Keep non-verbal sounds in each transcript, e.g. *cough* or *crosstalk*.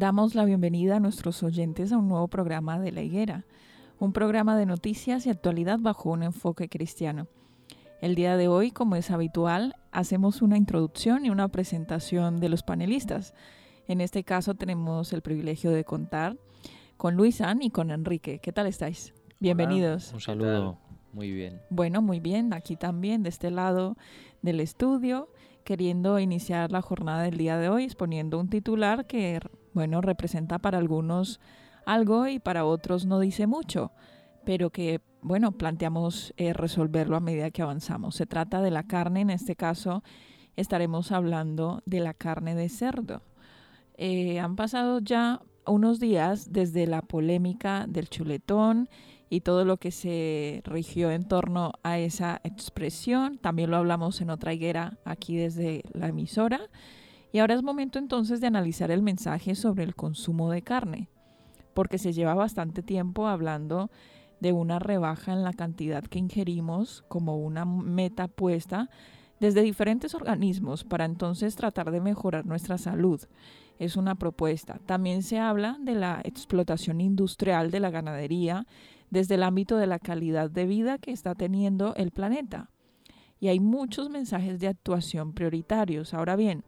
Damos la bienvenida a nuestros oyentes a un nuevo programa de La Higuera, un programa de noticias y actualidad bajo un enfoque cristiano. El día de hoy, como es habitual, hacemos una introducción y una presentación de los panelistas. En este caso tenemos el privilegio de contar con Luisan y con Enrique. ¿Qué tal estáis? Bienvenidos. un saludo. Muy bien. Bueno, muy bien. Aquí también, de este lado del estudio, queriendo iniciar la jornada del día de hoy, exponiendo un titular que, bueno, representa para algunos algo y para otros no dice mucho, pero que, bueno, planteamos eh, resolverlo a medida que avanzamos. Se trata de la carne, en este caso estaremos hablando de la carne de cerdo. Eh, han pasado ya unos días desde la polémica del chuletón y todo lo que se rigió en torno a esa expresión. También lo hablamos en otra higuera aquí desde la emisora. Y ahora es momento entonces de analizar el mensaje sobre el consumo de carne, porque se lleva bastante tiempo hablando de una rebaja en la cantidad que ingerimos como una meta puesta desde diferentes organismos para entonces tratar de mejorar nuestra salud. Es una propuesta. También se habla de la explotación industrial de la ganadería desde el ámbito de la calidad de vida que está teniendo el planeta. Y hay muchos mensajes de actuación prioritarios. Ahora bien,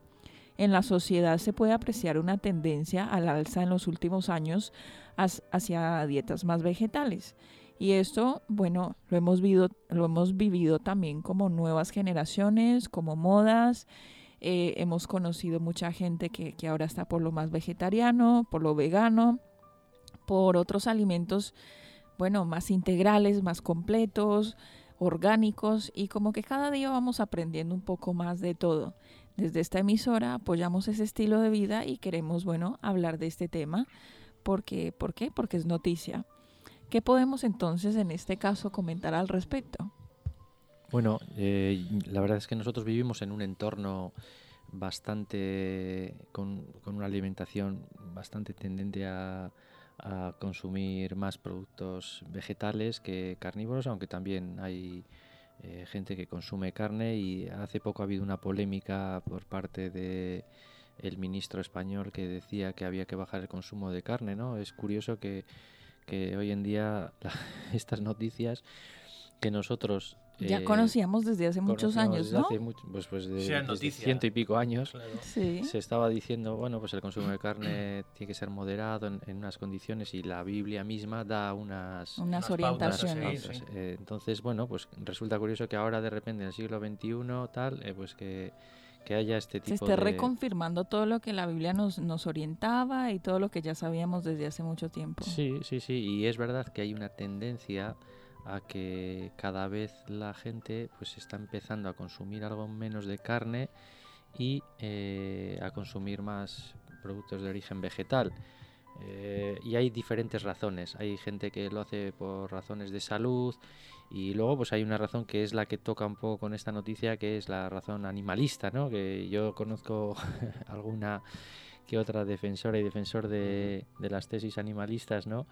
en la sociedad se puede apreciar una tendencia al alza en los últimos años hacia dietas más vegetales. Y esto, bueno, lo hemos, vivido, lo hemos vivido también como nuevas generaciones, como modas. Eh, hemos conocido mucha gente que, que ahora está por lo más vegetariano, por lo vegano, por otros alimentos bueno, más integrales, más completos, orgánicos y como que cada día vamos aprendiendo un poco más de todo. Desde esta emisora apoyamos ese estilo de vida y queremos, bueno, hablar de este tema. Porque, ¿Por qué? Porque es noticia. ¿Qué podemos entonces en este caso comentar al respecto? Bueno, eh, la verdad es que nosotros vivimos en un entorno bastante, con, con una alimentación bastante tendente a, a consumir más productos vegetales que carnívoros, aunque también hay eh, gente que consume carne y hace poco ha habido una polémica por parte de el ministro español que decía que había que bajar el consumo de carne, ¿no? Es curioso que, que hoy en día *laughs* estas noticias que nosotros ya eh, conocíamos desde hace muchos años, ¿no? pues, pues de, ciento y pico años se estaba diciendo, bueno, pues el consumo de carne *clears throat* tiene que ser moderado en, unas condiciones y la Biblia misma da unas, unas, orientaciones. Eh, entonces, bueno, pues resulta curioso que ahora de repente en el siglo XXI tal, eh, pues que que haya este tipo Se esté reconfirmando todo lo que la Biblia nos, nos orientaba y todo lo que ya sabíamos desde hace mucho tiempo. Sí, sí, sí. Y es verdad que hay una tendencia a que cada vez la gente pues está empezando a consumir algo menos de carne y eh, a consumir más productos de origen vegetal. Eh, y hay diferentes razones. Hay gente que lo hace por razones de salud y luego pues hay una razón que es la que toca un poco con esta noticia, que es la razón animalista, ¿no? Que yo conozco *laughs* alguna que otra defensora y defensor de, de, las tesis animalistas, ¿no?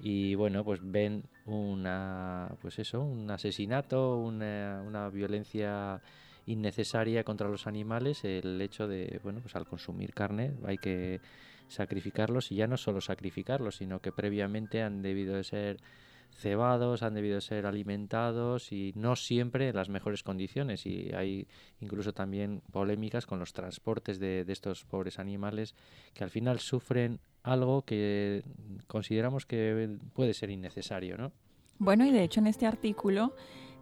Y bueno, pues ven una, pues eso, un asesinato, una, una violencia innecesaria contra los animales, el hecho de, bueno, pues al consumir carne hay que sacrificarlos y ya no solo sacrificarlos, sino que previamente han debido de ser cebados, han debido ser alimentados y no siempre en las mejores condiciones. Y hay incluso también polémicas con los transportes de, de, estos pobres animales que al final sufren algo que consideramos que puede ser innecesario, ¿no? Bueno, y de hecho en este artículo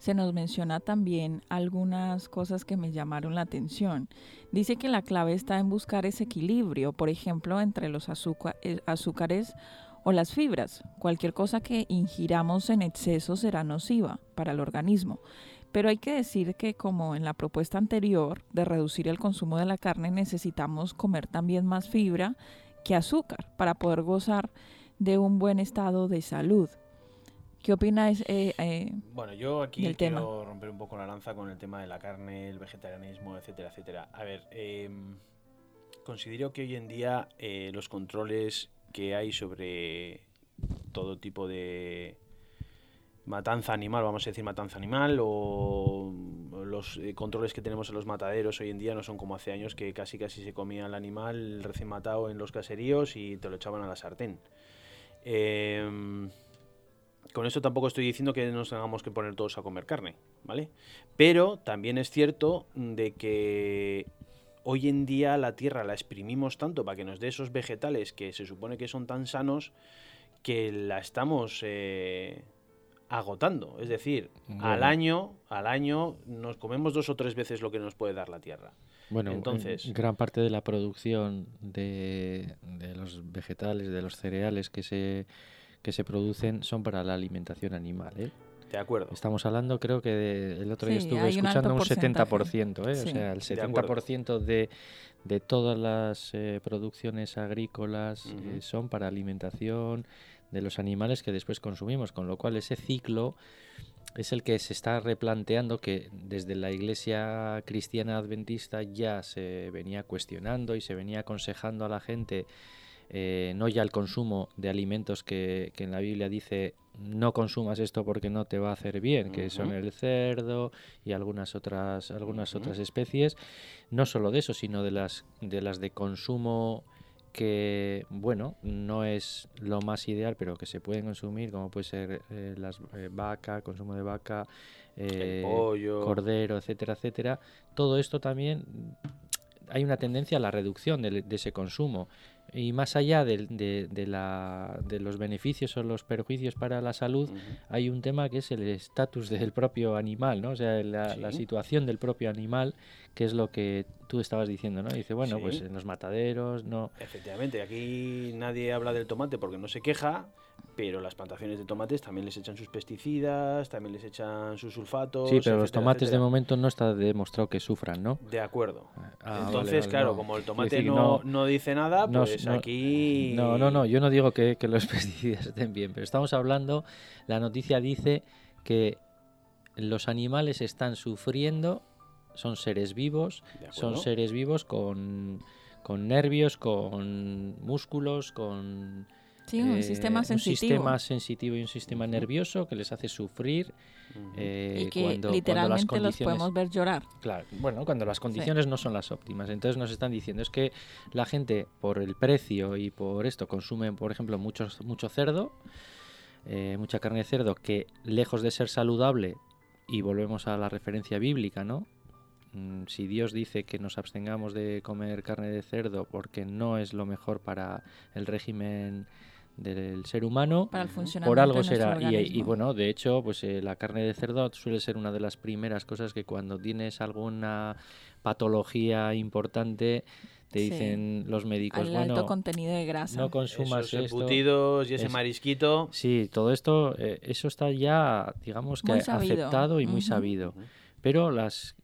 se nos menciona también algunas cosas que me llamaron la atención. Dice que la clave está en buscar ese equilibrio, por ejemplo, entre los eh, azúcares o las fibras. Cualquier cosa que ingiramos en exceso será nociva para el organismo. Pero hay que decir que como en la propuesta anterior de reducir el consumo de la carne necesitamos comer también más fibra que azúcar para poder gozar de un buen estado de salud. ¿Qué opinas? Eh, eh, bueno, yo aquí quiero romper un poco la lanza con el tema de la carne, el vegetarianismo, etcétera, etcétera. A ver, em, considero que hoy en día eh, los controles que hay sobre todo tipo de matanza animal, vamos a decir matanza animal, o los controles que tenemos en los mataderos hoy en día no son como hace años que casi casi se comía el animal recién matado en los caseríos y te lo echaban a la sartén. Eh, con esto tampoco estoy diciendo que nos tengamos que poner todos a comer carne, ¿vale? Pero también es cierto de que hoy en día la tierra la exprimimos tanto para que nos dé esos vegetales que se supone que son tan sanos que la estamos eh, agotando. Es decir, al año, al año nos comemos dos o tres veces lo que nos puede dar la tierra. Bueno, entonces gran parte de la producción de, de los vegetales, de los cereales que se que se producen son para la alimentación animal. ¿eh? De acuerdo. Estamos hablando, creo que el otro día estuve escuchando un, 70%, ¿eh? o sea, el 70% de, de, todas las eh, producciones agrícolas eh, son para alimentación de los animales que después consumimos, con lo cual ese ciclo es el que se está replanteando que desde la iglesia cristiana adventista ya se venía cuestionando y se venía aconsejando a la gente eh, no ya el consumo de alimentos que, en la Biblia dice no consumas esto porque no te va a hacer bien, que son el cerdo y algunas otras algunas otras especies, no solo de eso, sino de las de las de consumo que bueno no es lo más ideal pero que se pueden consumir como puede ser eh, las eh, vaca consumo de vaca cordero etcétera etcétera. Todo esto también hay una tendencia a la reducción de, ese consumo y más allá de, de, la, de, los beneficios o los perjuicios para la salud, hay un tema que es el estatus del propio animal, ¿no? O sea, la, situación del propio animal, que es lo que tú estabas diciendo, ¿no? Dice, bueno, pues en los mataderos, no... Efectivamente, aquí nadie habla del tomate porque no se queja, pero las plantaciones de tomates también les echan sus pesticidas, también les echan sus sulfatos. Sí, pero los tomates de momento no está demostrado que sufran, ¿no? De acuerdo. Ah, Entonces, claro, como el tomate no, no, dice nada, pues aquí. No, no, no, yo no digo que, que los *laughs* pesticidas estén bien, pero estamos hablando, la noticia dice que los animales están sufriendo, son seres vivos, son seres vivos con, con nervios, con músculos, con Sí, un eh, sistema sensitivo. Un sistema sensitivo y un sistema nervioso que les hace sufrir. Eh, y que literalmente los podemos ver llorar. Claro, bueno, cuando las condiciones no son las óptimas. Entonces nos están diciendo es que la gente por el precio y por esto consume, por ejemplo, mucho, mucho cerdo, eh, mucha carne de cerdo que lejos de ser saludable, y volvemos a la referencia bíblica, ¿no? Mm, si Dios dice que nos abstengamos de comer carne de cerdo porque no es lo mejor para el régimen del ser humano por algo será. Y, bueno de hecho pues eh, la carne de cerdo suele ser una de las primeras cosas que cuando tienes alguna patología importante te dicen los médicos Al alto contenido de grasa no consumas Esos y ese marisquito. Sí todo esto eh, eso está ya digamos que aceptado y muy sabido. Pero las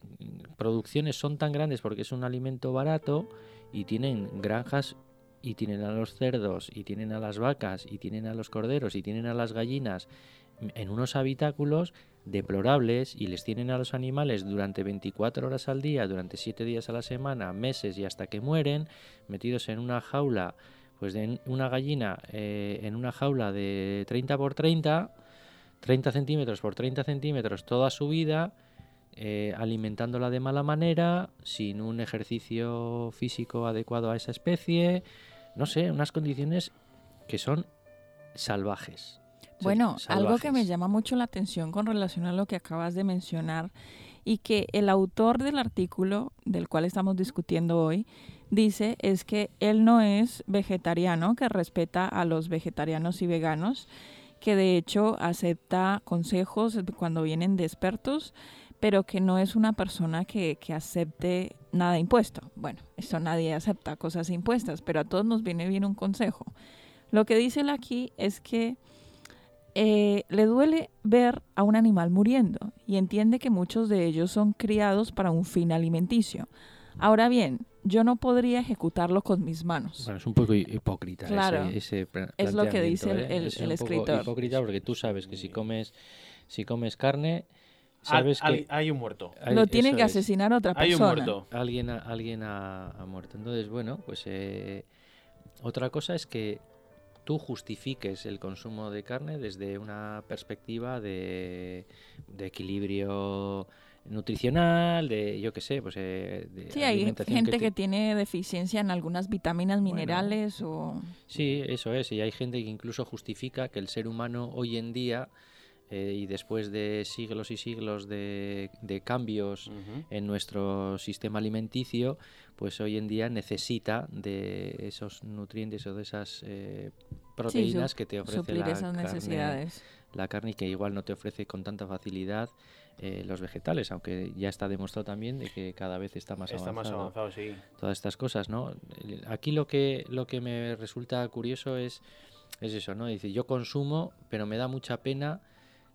producciones son tan grandes porque es un alimento barato y tienen granjas y tienen a los cerdos y tienen a las vacas y tienen a los corderos y tienen a las gallinas en unos habitáculos deplorables y les tienen a los animales durante 24 horas al día, durante 7 días a la semana, meses y hasta que mueren, metidos en una jaula, pues de una gallina eh, en una jaula de 30 por 30, 30 centímetros por 30 centímetros toda su vida, eh, alimentándola de mala manera, sin un ejercicio físico adecuado a esa especie, no sé, unas condiciones que son salvajes. Bueno, algo que me llama mucho la atención con relación a lo que acabas de mencionar y que el autor del artículo del cual estamos discutiendo hoy dice es que él no es vegetariano, que respeta a los vegetarianos y veganos, que de hecho acepta consejos cuando vienen de expertos, pero que no es una persona que, que acepte nada impuesto. Bueno, eso nadie acepta cosas impuestas, pero a todos nos viene bien un consejo. Lo que dice él aquí es que eh, le duele ver a un animal muriendo y entiende que muchos de ellos son criados para un fin alimenticio. Ahora bien, yo no podría ejecutarlo con mis manos. Bueno, es un poco hipócrita claro, ese, Es lo que dice el, ¿eh? el, escritor. hipócrita porque tú sabes que si comes, si comes carne, sabes que hay un muerto. lo tiene que asesinar otra persona. Hay un muerto. Alguien, alguien ha, muerto. Entonces, bueno, pues eh, otra cosa es que tú justifiques el consumo de carne desde una perspectiva de, equilibrio nutricional, de yo qué sé, pues eh, de Sí, hay gente que, tiene deficiencia en algunas vitaminas, minerales o Sí, eso es, y hay gente que incluso justifica que el ser humano hoy en día eh, y después de siglos y siglos de, cambios en nuestro sistema alimenticio, pues hoy en día necesita de esos nutrientes o de esas eh, proteínas que te ofrece la carne, la carne y que igual no te ofrece con tanta facilidad eh, los vegetales, aunque ya está demostrado también de que cada vez está más está avanzado. más avanzado, sí. Todas estas cosas, ¿no? Aquí lo que lo que me resulta curioso es es eso, ¿no? Dice, yo consumo, pero me da mucha pena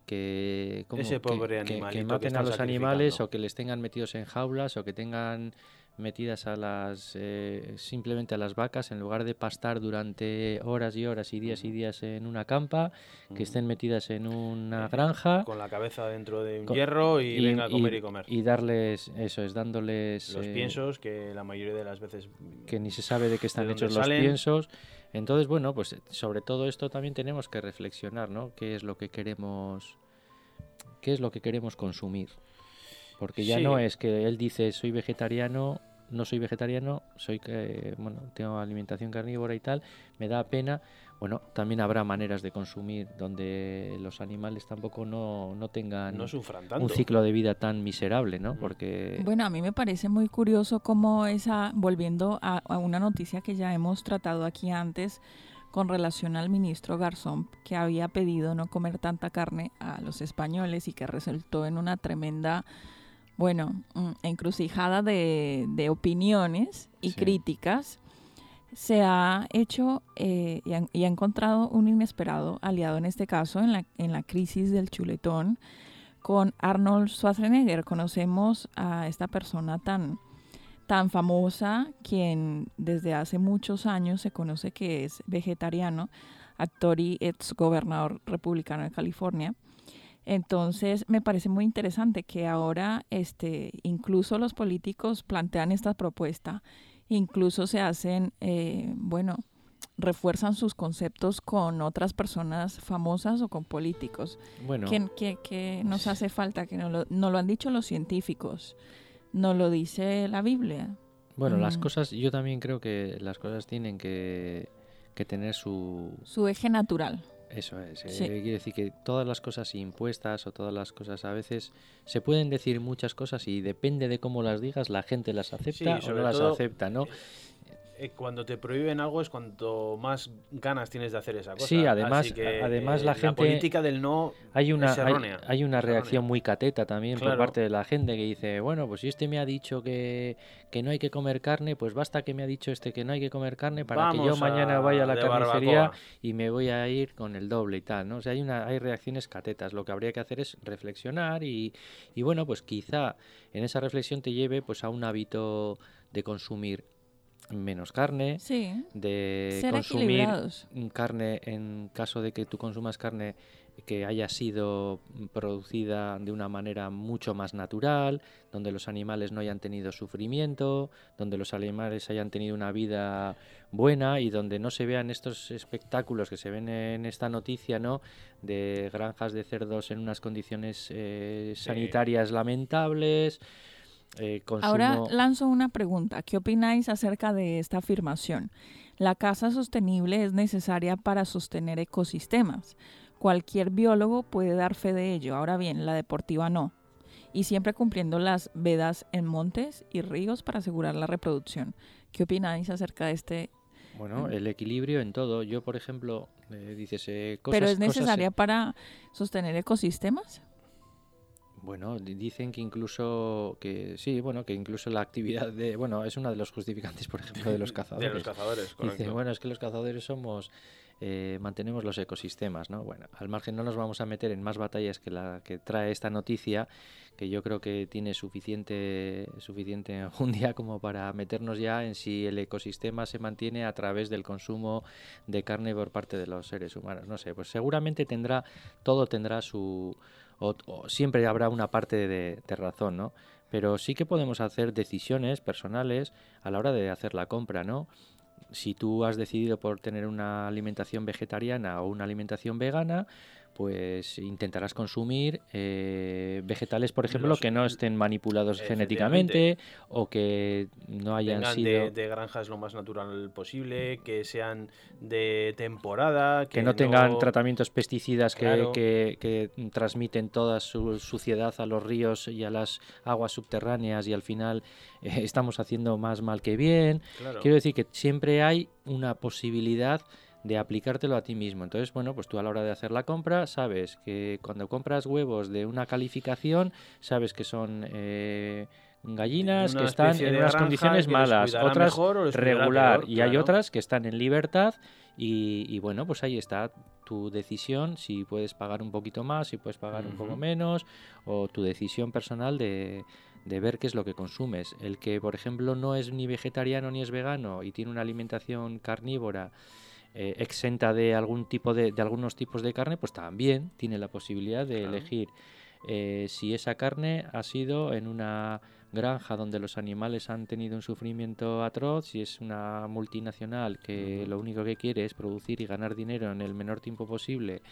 que, Ese pobre que, que, maten a los animales o que les tengan metidos en jaulas o que tengan metidas a las eh, simplemente a las vacas en lugar de pastar durante horas y horas y días y días en una campa que estén metidas en una granja con la cabeza dentro de un hierro y, venga a comer y, comer. y darles eso es dándoles los eh, piensos que la mayoría de las veces que ni se sabe de qué están hechos los piensos. Entonces, bueno, pues sobre todo esto también tenemos que reflexionar, ¿no? ¿Qué es lo que queremos, qué es lo que queremos consumir? Porque ya no es que él dice soy vegetariano, no soy vegetariano, soy que bueno, tengo alimentación carnívora y tal, me da pena, bueno, también habrá maneras de consumir donde los animales tampoco no, no tengan un ciclo de vida tan miserable, ¿no? Porque... Bueno, a mí me parece muy curioso cómo esa, volviendo a, una noticia que ya hemos tratado aquí antes, con relación al ministro Garzón, que había pedido no comer tanta carne a los españoles y que resultó en una tremenda, bueno, mm, encrucijada de, de opiniones y críticas se ha hecho eh, y, ha, encontrado un inesperado aliado en este caso en la, en la crisis del chuletón con Arnold Schwarzenegger. Conocemos a esta persona tan, tan famosa, quien desde hace muchos años se conoce que es vegetariano, actor y ex gobernador republicano de California. Entonces me parece muy interesante que ahora este, incluso los políticos plantean esta propuesta incluso se hacen, eh, bueno, refuerzan sus conceptos con otras personas famosas o con políticos. Bueno, ¿Qué, nos hace falta? Que no lo, lo, han dicho los científicos, no lo dice la Biblia. Bueno, las mm. cosas, yo también creo que las cosas tienen que, que tener su... Su eje natural. Eso es. Eh, quiere decir que todas las cosas impuestas o todas las cosas a veces se pueden decir muchas cosas y depende de cómo las digas la gente las acepta o no las acepta, ¿no? Eh, cuando te prohíben algo es cuanto más ganas tienes de hacer esa cosa. Sí, además, además la gente. La política del no hay una, Hay, una reacción muy cateta también por parte de la gente que dice: bueno, pues si este me ha dicho que, no hay que comer carne, pues basta que me ha dicho este que no hay que comer carne para que yo mañana vaya a la carnicería y me voy a ir con el doble y tal, ¿no? O sea, hay, una, hay reacciones catetas. Lo que habría que hacer es reflexionar y, y bueno, pues quizá en esa reflexión te lleve pues a un hábito de consumir menos carne, de consumir carne en caso de que tú consumas carne que haya sido producida de una manera mucho más natural, donde los animales no hayan tenido sufrimiento, donde los animales hayan tenido una vida buena y donde no se vean estos espectáculos que se ven en esta noticia, ¿no? De granjas de cerdos en unas condiciones eh, sanitarias lamentables. Eh, Ahora lanzo una pregunta. ¿Qué opináis acerca de esta afirmación? La caza sostenible es necesaria para sostener ecosistemas. Cualquier biólogo puede dar fe de ello. Ahora bien, la deportiva no. Y siempre cumpliendo las vedas en montes y ríos para asegurar la reproducción. ¿Qué opináis acerca de este bueno, el equilibrio en todo. Yo, por ejemplo, eh, dices eh, cosas. ¿Pero es necesaria para sostener ecosistemas? Bueno, dicen que incluso que sí, bueno, que incluso la actividad de, bueno, es uno de los justificantes, por ejemplo, de los cazadores. *laughs* de los cazadores, Dice, bueno, es que los cazadores somos eh, mantenemos los ecosistemas, ¿no? Bueno, al margen no nos vamos a meter en más batallas que la que trae esta noticia, que yo creo que tiene suficiente suficiente *laughs* enjundia como para meternos ya en si el ecosistema se mantiene a través del consumo de carne por parte de los seres humanos. No sé, pues seguramente tendrá todo tendrá su o, siempre habrá una parte de, de razón, ¿no? Pero sí que podemos hacer decisiones personales a la hora de hacer la compra, ¿no? si tú has decidido por tener una alimentación vegetariana o una alimentación vegana, pues intentarás consumir eh, vegetales, por ejemplo, que no estén manipulados genéticamente o que no hayan sido... De, granjas lo más natural posible, que sean de temporada... Que, no, tengan tratamientos pesticidas que, que, transmiten toda su suciedad a los ríos y a las aguas subterráneas y al final eh, estamos haciendo más mal que bien. Quiero decir que siempre hay una posibilidad de aplicártelo a ti mismo. Entonces, bueno, pues tú a la hora de hacer la compra sabes que cuando compras huevos de una calificación, sabes que son eh, gallinas que están en unas condiciones malas, otras regular, y hay otras que están en libertad y, bueno, pues ahí está tu decisión, si puedes pagar un poquito más, si puedes pagar un poco menos, o tu decisión personal de, de ver qué es lo que consumes. El que, por ejemplo, no es ni vegetariano ni es vegano y tiene una alimentación carnívora, eh, exenta de algún tipo de, de, algunos tipos de carne, pues también tiene la posibilidad de elegir eh, si esa carne ha sido en una granja donde los animales han tenido un sufrimiento atroz, si es una multinacional que lo único que quiere es producir y ganar dinero en el menor tiempo posible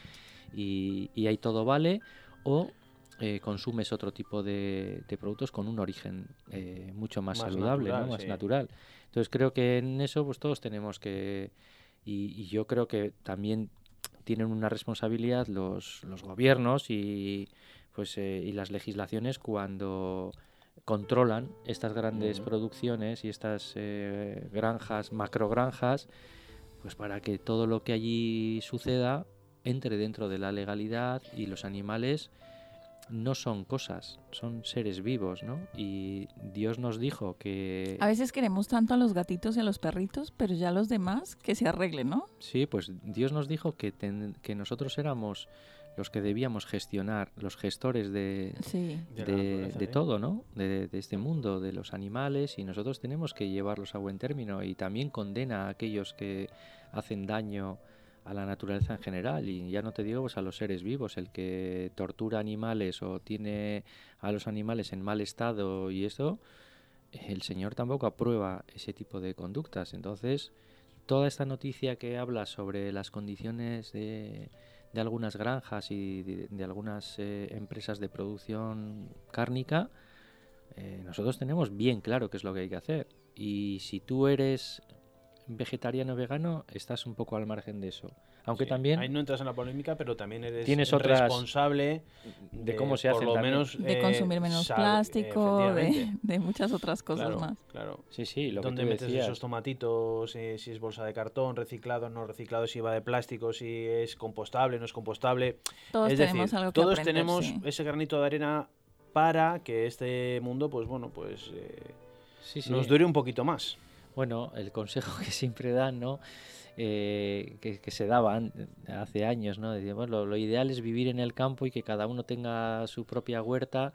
y, y ahí todo vale, o eh, consumes otro tipo de, productos con un origen mucho más, saludable, más natural. Entonces creo que en eso pues todos tenemos que y, yo creo que también tienen una responsabilidad los, los gobiernos y, pues, eh, y las legislaciones cuando controlan estas grandes producciones y estas eh, granjas, macrogranjas, pues para que todo lo que allí suceda entre dentro de la legalidad y los animales no son cosas, son seres vivos, ¿no? Y Dios nos dijo que... A veces queremos tanto a los gatitos y a los perritos, pero ya los demás que se arreglen, ¿no? Sí, pues Dios nos dijo que, que nosotros éramos los que debíamos gestionar, los gestores de, de, de, todo, ¿no? De, de, este mundo, de los animales, y nosotros tenemos que llevarlos a buen término. Y también condena a aquellos que hacen daño a la naturaleza en general. Y ya no te digo pues a los seres vivos. El que tortura animales o tiene a los animales en mal estado y eso el señor tampoco aprueba ese tipo de conductas. Entonces toda esta noticia que habla sobre las condiciones de, de algunas granjas y de, algunas eh, empresas de producción cárnica eh, nosotros tenemos bien claro qué es lo que hay que hacer. Y si tú eres vegetariano vegano, estás un poco al margen de eso. Aunque también... Ahí no entras en la polémica, pero también eres tienes responsable de, cómo se hace. Por lo menos... De consumir menos plástico, de, muchas otras cosas más. Claro. Sí, sí, lo ¿Dónde metes esos tomatitos? Eh, si es bolsa de cartón, reciclado, no reciclado, si va de plástico, si es compostable, no es compostable. Todos es tenemos decir, algo que Todos tenemos ese granito de arena para que este mundo, pues bueno, pues... Eh, nos dure un poquito más. Bueno, el consejo *laughs* que siempre dan, ¿no? eh, que, se daban hace años, ¿no? Decíamos, lo, lo, ideal es vivir en el campo y que cada uno tenga su propia huerta.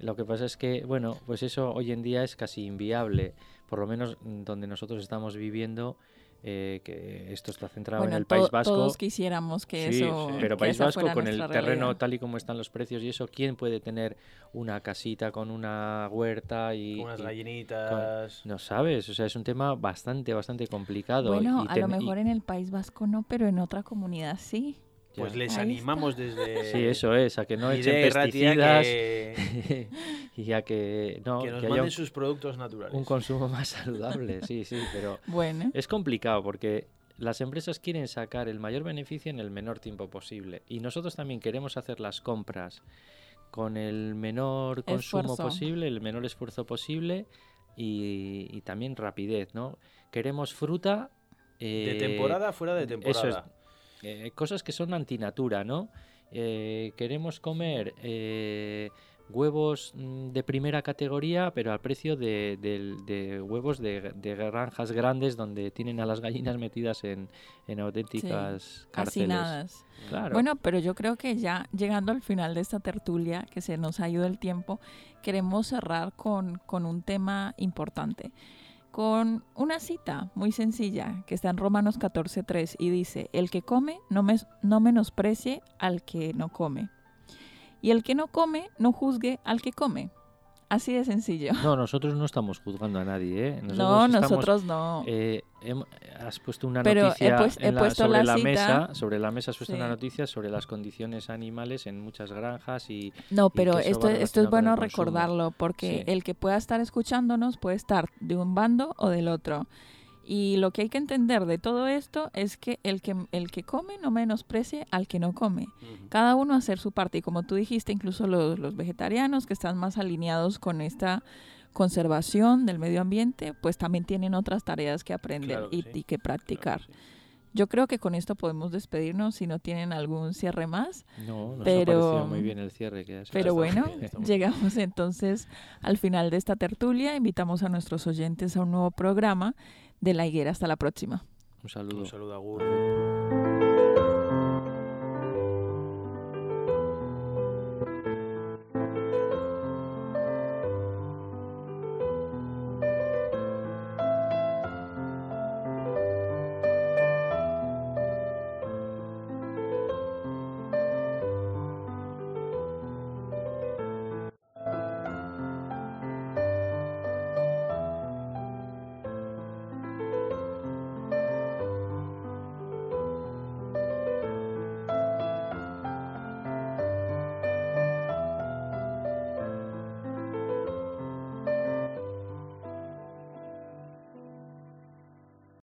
Mm. Lo que pasa es que, bueno, pues eso hoy en día es casi inviable, por lo menos donde nosotros estamos viviendo. Eh, que esto está centrado en el País Vasco. Todos quisiéramos que eso. pero País Vasco con el terreno tal y como están los precios y eso, ¿quién puede tener una casita con una huerta y. Con unas gallinitas. no sabes, o sea, es un tema bastante, bastante complicado. Bueno, a lo mejor en el País Vasco no, pero en otra comunidad sí. Pues les animamos desde. Sí, eso es, a que no echen pesticidas *laughs* y a que no que nos manden sus productos naturales. Un consumo más saludable, sí, sí, pero bueno. es complicado porque las empresas quieren sacar el mayor beneficio en el menor tiempo posible y nosotros también queremos hacer las compras con el menor consumo posible, el menor esfuerzo posible y, también rapidez, ¿no? Queremos fruta de temporada fuera de temporada. Eso es, eh, cosas que son antinatura, ¿no? Eh, queremos comer eh, huevos mm, de primera categoría, pero al precio de, huevos de, granjas grandes donde tienen a las gallinas metidas en, auténticas cárceles. Bueno, pero yo creo que ya llegando al final de esta tertulia, que se nos ha ido el tiempo, queremos cerrar con, con un tema importante con una cita muy sencilla que está en Romanos 14.3 y dice, el que come no, no menosprecie al que no come. Y el que no come no juzgue al que come. Así de sencillo. *laughs* No, nosotros no estamos juzgando a nadie, ¿eh? no, nosotros no. Eh, has puesto una noticia sobre la, mesa, sobre la mesa has puesto una noticia sobre las condiciones animales en muchas granjas y no, pero esto, esto es bueno recordarlo porque el que pueda estar escuchándonos puede estar de un bando o del otro. Y lo que hay que entender de todo esto es que el que, el que come no menosprecie al que no come. Cada uno hacer su parte. Y como tú dijiste, incluso los, los vegetarianos que están más alineados con esta conservación del medio ambiente, pues también tienen otras tareas que aprender y, que practicar. Yo creo que con esto podemos despedirnos si no tienen algún cierre más. No, nos pero, muy bien el cierre. Que pero bueno, llegamos entonces al final de esta tertulia. Invitamos a nuestros oyentes a un nuevo programa de La Higuera. Hasta la próxima. Un saludo. Un saludo, Agur.